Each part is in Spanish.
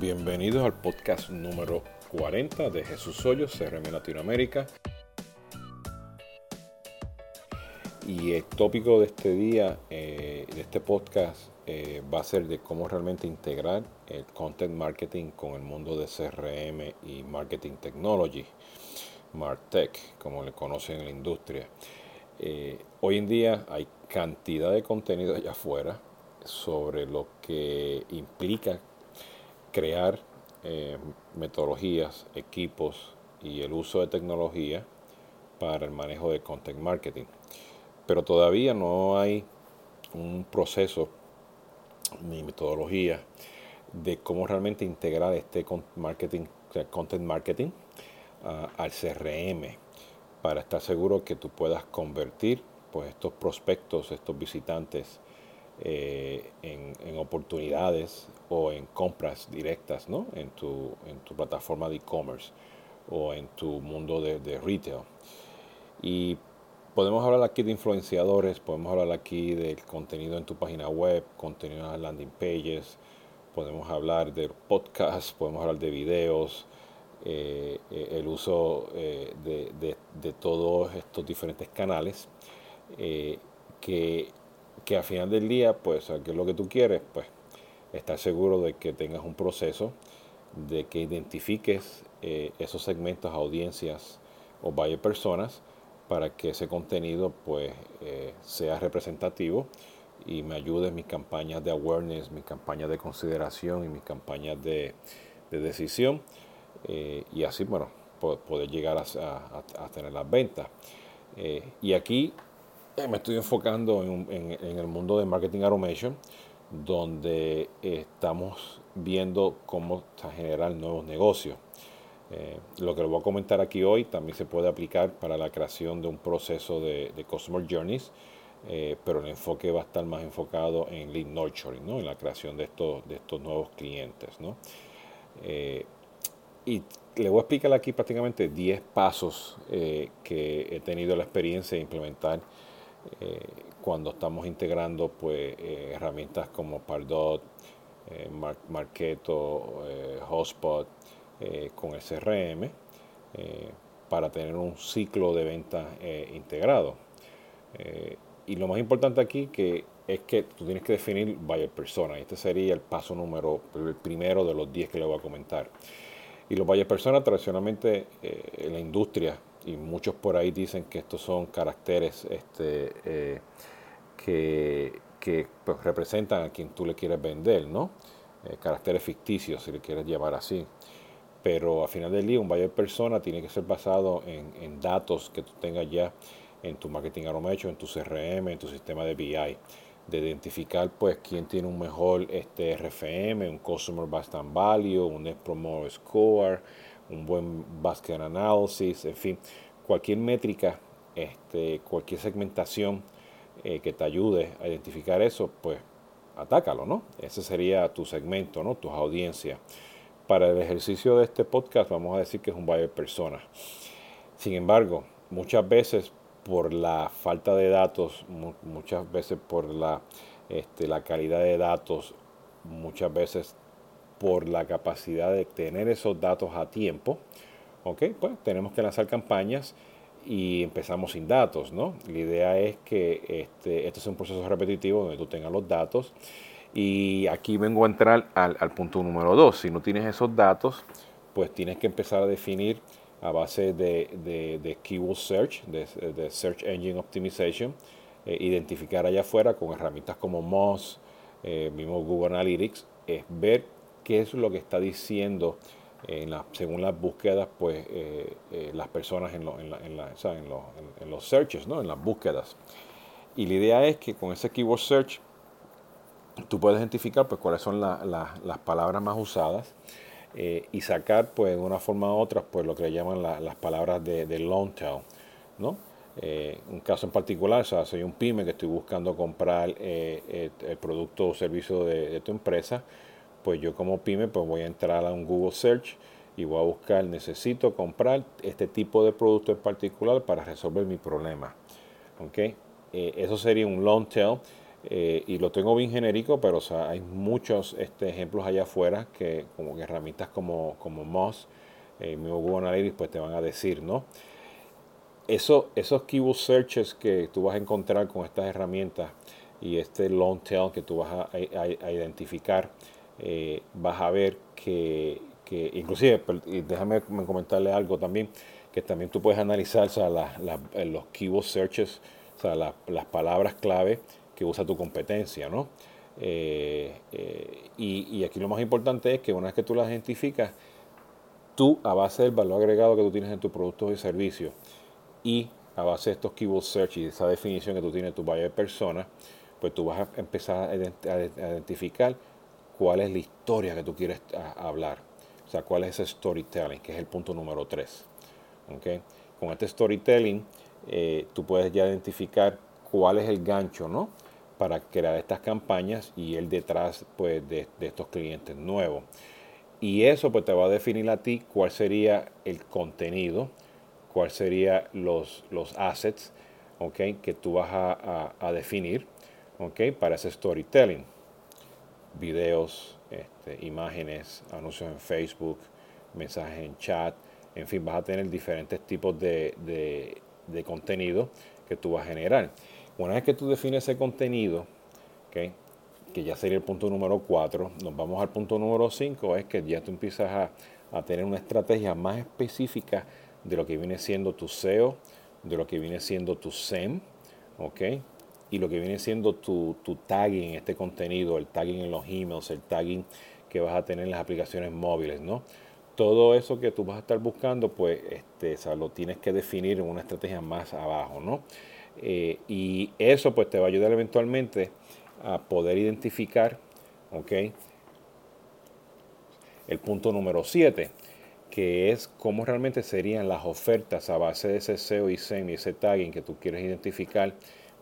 Bienvenidos al podcast número 40 de Jesús Hoyos, CRM Latinoamérica. Y el tópico de este día, eh, de este podcast, eh, va a ser de cómo realmente integrar el content marketing con el mundo de CRM y marketing technology, MarTech, como le conocen en la industria. Eh, hoy en día hay cantidad de contenido allá afuera sobre lo que implica crear metodologías, equipos y el uso de tecnología para el manejo de content marketing. Pero todavía no hay un proceso ni metodología de cómo realmente integrar este marketing, content marketing ah, al CRM para estar seguro que tú puedas convertir pues, estos prospectos, estos visitantes eh, en, oportunidades o en compras directas ¿no? en, tu, en tu plataforma de e-commerce o en tu mundo de, de retail. Y podemos hablar aquí de influenciadores, podemos hablar aquí del contenido en tu página web, contenido en las landing pages, podemos hablar de podcast, podemos hablar de videos, eh, eh, el uso eh, de, todos estos diferentes canales, que, que al final del día, pues, ¿qué es lo que tú quieres? Pues, estar seguro de que tengas un proceso, de que identifiques esos segmentos, audiencias o varias personas, para que ese contenido pues eh, sea representativo y me ayude en mis campañas de awareness, mis campañas de consideración y mis campañas de, decisión eh, y así bueno poder llegar a, tener las ventas eh, y aquí me estoy enfocando en, el mundo de marketing automation donde estamos viendo cómo generar nuevos negocios eh, lo que les voy a comentar aquí hoy también se puede aplicar para la creación de un proceso de, Customer Journeys, eh, pero el enfoque va a estar más enfocado en Lead Nurturing, ¿no? en la creación de estos, nuevos clientes. ¿no? Eh, y le voy a explicar aquí prácticamente 10 pasos que he tenido la experiencia de implementar cuando estamos integrando pues, herramientas como Pardot, Marketo, Hotspot, eh, con el CRM eh, para tener un ciclo de venta eh, integrado. y lo más importante aquí que es que tú tienes que definir buyer persona. Este sería el paso número, el primero de los 10 que le voy a comentar. Y los buyer persona tradicionalmente en la industria, y muchos por ahí dicen que estos son caracteres este, que, que pues, representan a quien tú le quieres vender, ¿no? caracteres ficticios, si le quieres llevar así pero al final del día un buyer persona tiene que ser basado en, datos que tú tengas ya en tu marketing automation, en tu CRM, en tu sistema de BI, de identificar pues quién tiene un mejor este RFM, un Customer Based Value, un Net Promoter Score, un buen Basket Analysis, en fin, cualquier métrica, este, cualquier segmentación eh, que te ayude a identificar eso, pues atácalo, ¿no? Ese sería tu segmento, ¿no? Tus audiencias para el ejercicio de este podcast vamos a decir que es un buyer persona. Sin embargo, muchas veces por la falta de datos, muchas veces por la, este, la calidad de datos, muchas veces por la capacidad de tener esos datos a tiempo, ¿ok? Pues tenemos que lanzar campañas y empezamos sin datos, ¿no? La idea es que este, este es un proceso repetitivo donde tú tengas los datos y aquí vengo a entrar al, punto número dos. Si no tienes esos datos, pues tienes que empezar a definir a base de, de, keyword search, de, search engine optimization, eh, identificar allá afuera con herramientas como Moz, eh, mismo Google Analytics, es ver qué es lo que está diciendo en la, según las búsquedas, pues eh, las personas en, los searches, ¿no? en las búsquedas. Y la idea es que con ese keyword search tú puedes identificar pues, cuáles son las palabras más usadas eh, y sacar pues, de una forma u otra pues, lo que le llaman las palabras de, long tail. ¿no? Eh, un caso en particular, sea, soy un pyme que estoy buscando comprar eh, el, producto o servicio de, tu empresa, pues yo como pyme pues voy a entrar a un Google Search y voy a buscar, necesito comprar este tipo de producto en particular para resolver mi problema. ¿okay? eso sería un long tail Eh, y lo tengo bien genérico, pero hay muchos este, ejemplos allá afuera que como que herramientas como, como Moz, eh, mi Google Analytics, pues te van a decir, ¿no? Eso, esos keyword searches que tú vas a encontrar con estas herramientas y este long tail que tú vas a, identificar, eh, vas a ver que, que inclusive, déjame comentarle algo también, que también tú puedes analizar los keyword searches, o sea, las palabras clave que usa tu competencia, ¿no? Eh, eh, y, aquí lo más importante es que una vez que tú las identificas, tú a base del valor agregado que tú tienes en tus productos y servicios y a base de estos keyword search y esa definición que tú tienes en tu buyer persona, pues tú vas a empezar a, identificar cuál es la historia que tú quieres hablar. O sea, cuál es ese storytelling, que es el punto número 3. ¿Okay? Con este storytelling, eh, tú puedes ya identificar cuál es el gancho, ¿no? para crear estas campañas y el detrás pues, de, estos clientes nuevos. Y eso pues te va a definir a ti cuál sería el contenido, cuál serían los, los assets okay, que tú vas a, definir okay, para ese storytelling. Videos, este, imágenes, anuncios en Facebook, mensajes en chat, en fin, vas a tener diferentes tipos de, de, contenido que tú vas a generar. Una vez que tú defines ese contenido, que ya sería el punto número 4, nos vamos al punto número 5, es que ya tú empiezas a, tener una estrategia más específica de lo que viene siendo tu SEO, de lo que viene siendo tu SEM, ¿ok? Y lo que viene siendo tu, tu tagging este contenido, el tagging en los emails, el tagging que vas a tener en las aplicaciones móviles, ¿no? Todo eso que tú vas a estar buscando, pues este, lo tienes que definir en una estrategia más abajo, ¿no? Eh, y eso pues te va a ayudar eventualmente a poder identificar, ¿ok? El punto número 7, que es cómo realmente serían las ofertas a base de ese SEO y SEM y ese tagging que tú quieres identificar,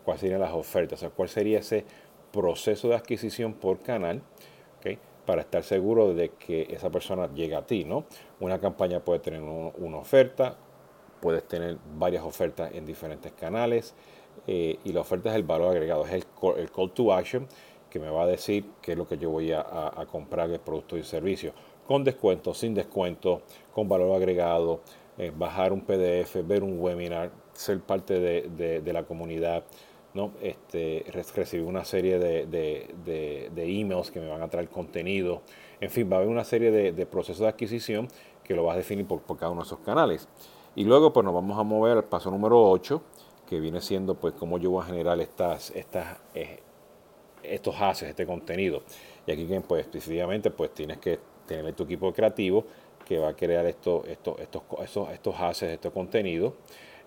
cuáles serían las ofertas, o sea, cuál sería ese proceso de adquisición por canal, ¿ok? Para estar seguro de que esa persona llegue a ti, ¿no? Una campaña puede tener una oferta, puedes tener varias ofertas en diferentes canales eh, y la oferta es el valor agregado, es el call, to action que me va a decir qué es lo que yo voy a, comprar de producto y servicio, con descuento, sin descuento, con valor agregado, eh, bajar un PDF, ver un webinar, ser parte de, la comunidad, ¿no? este, recibir una serie de, emails que me van a traer contenido, en fin, va a haber una serie de, procesos de adquisición que lo vas a definir por, cada uno de esos canales. Y luego pues nos vamos a mover al paso número 8, que viene siendo pues cómo yo voy a generar estas, estas, eh, estos haces, este contenido. Y aquí pues específicamente pues tienes que tener tu equipo creativo que va a crear esto, esto, estos, estos, estos haces, estos contenidos.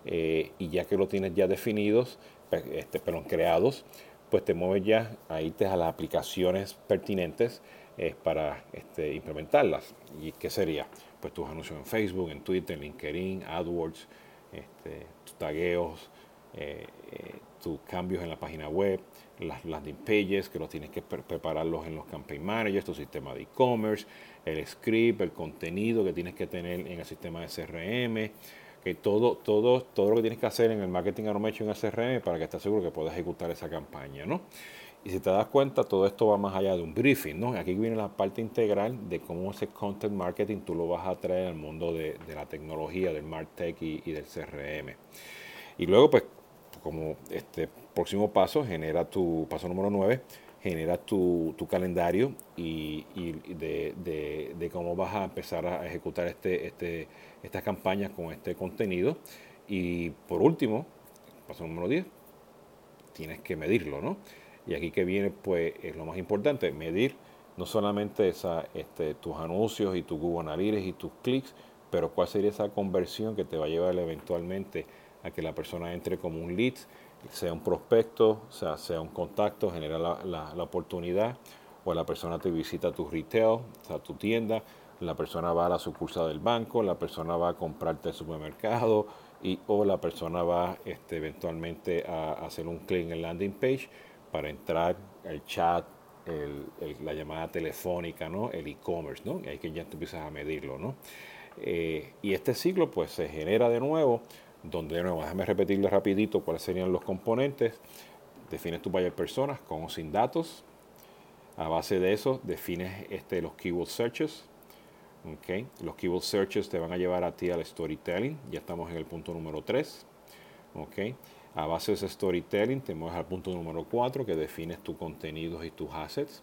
Eh, y ya que lo tienes ya definidos, este, perdón, creados, pues te mueves ya a irte a las aplicaciones pertinentes eh, para este, implementarlas. ¿Y qué sería? pues tus anuncios en Facebook, en Twitter, en LinkedIn, AdWords, este, tus tagueos, eh, eh, tus cambios en la página web, las landing pages que los tienes que prepararlos en los campaign managers, tu sistema de e-commerce, el script, el contenido que tienes que tener en el sistema de CRM, que todo, todo, todo lo que tienes que hacer en el marketing automation en CRM para que estés seguro que puedas ejecutar esa campaña, ¿no? Y si te das cuenta, todo esto va más allá de un briefing, ¿no? Aquí viene la parte integral de cómo ese content marketing tú lo vas a traer al mundo de, la tecnología, del MarTech y del CRM. Y luego, pues, como este próximo paso, genera tu paso número 9, genera tu, calendario y, de, cómo vas a empezar a ejecutar este, este, estas campañas con este contenido. Y por último, paso número 10, tienes que medirlo, ¿no? Y aquí que viene, pues, es lo más importante, medir no solamente esa, este, tus anuncios y tu Google Analytics y tus clics, pero cuál sería esa conversión que te va a llevar eventualmente a que la persona entre como un lead, sea un prospecto, sea, sea un contacto, genera la, la, oportunidad, o la persona te visita tu retail, o sea, tu tienda, la persona va a la sucursal del banco, la persona va a comprarte el supermercado, y, o la persona va este, eventualmente a, hacer un clic en el landing page para entrar el chat, la llamada telefónica, ¿no? el e-commerce, ¿no? ahí que ya tú empiezas a medirlo. ¿no? Eh, y este ciclo pues se genera de nuevo, donde de déjame repetirle rapidito cuáles serían los componentes. defines tu buyer personas con o sin datos. A base de eso, defines este, los keyword searches. Okay. Los keyword searches te van a llevar a ti al storytelling. Ya estamos en el punto número 3. Okay. A base de ese storytelling, te mueves al punto número 4, que defines tus contenidos y tus assets.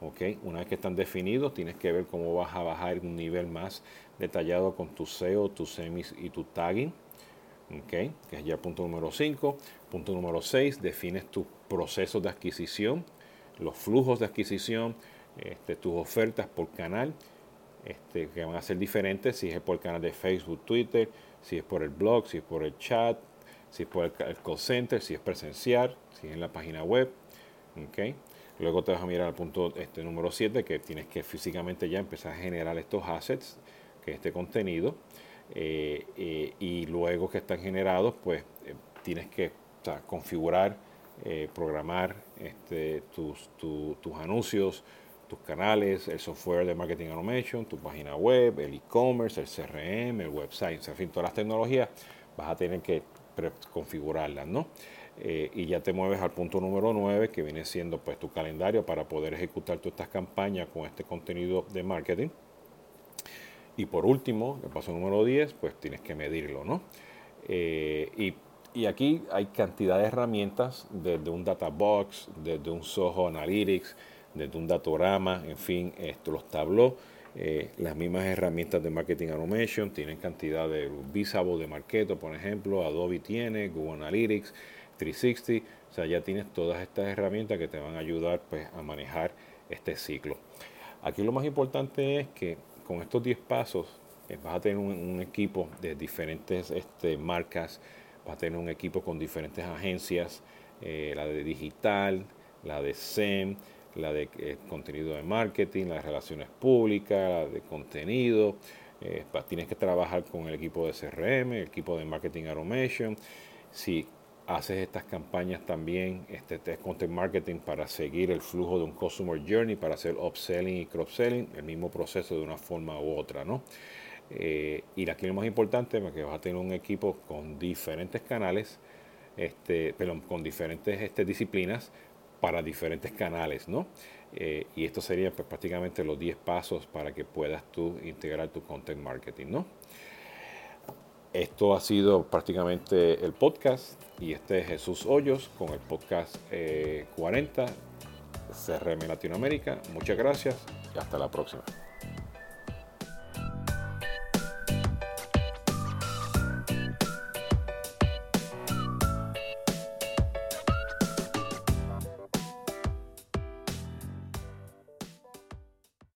Okay. Una vez que están definidos, tienes que ver cómo vas a bajar un nivel más detallado con tu SEO, tu semis y tu tagging. Okay. Que es ya el punto número 5. Punto número 6, defines tus procesos de adquisición, los flujos de adquisición, este, tus ofertas por canal este, que van a ser diferentes si es por el canal de Facebook, Twitter, si es por el blog, si es por el chat, si es por el, call center, si es presencial, si es en la página web. ¿okay? Luego te vas a mirar al punto este, número 7 que tienes que físicamente ya empezar a generar estos assets, que este contenido. Eh, eh, y luego que están generados, pues eh, tienes que configurar, programar este, tus, tus anuncios, tus canales, el software de marketing automation, tu página web, el e-commerce, el CRM, el website, en fin, todas las tecnologías vas a tener que configurarlas, ¿no? Y ya te mueves al punto número 9, que viene siendo pues tu calendario para poder ejecutar todas estas campañas con este contenido de marketing. Y por último, el paso número 10, pues tienes que medirlo, ¿no? Eh, y, y, aquí hay cantidad de herramientas, desde un data box, desde un Soho Analytics, desde un datorama, en fin, esto, los tableaux, eh, las mismas herramientas de marketing automation, tienen cantidad de Visible de Marketo, por ejemplo, Adobe tiene, Google Analytics, 360, o sea, ya tienes todas estas herramientas que te van a ayudar pues, a manejar este ciclo. Aquí lo más importante es que con estos 10 pasos eh, vas a tener un, equipo de diferentes este, marcas, vas a tener un equipo con diferentes agencias, eh, la de digital, la de SEM, la de eh, contenido de marketing, las relaciones públicas, la de contenido. Tienes que trabajar con el equipo de CRM, el equipo de marketing automation. Si haces estas campañas también, este, este content marketing para seguir el flujo de un customer journey, para hacer upselling y cross-selling, el mismo proceso de una forma u otra, ¿no? Eh, y aquí lo más importante es que vas a tener un equipo con diferentes canales, este, perdón, con diferentes este, disciplinas para diferentes canales, ¿no? Eh, y esto sería pues, prácticamente los 10 pasos para que puedas tú integrar tu content marketing, ¿no? Esto ha sido prácticamente el podcast y este es Jesús Hoyos con el podcast 40 eh, CRM Latinoamérica. Muchas gracias y hasta la próxima.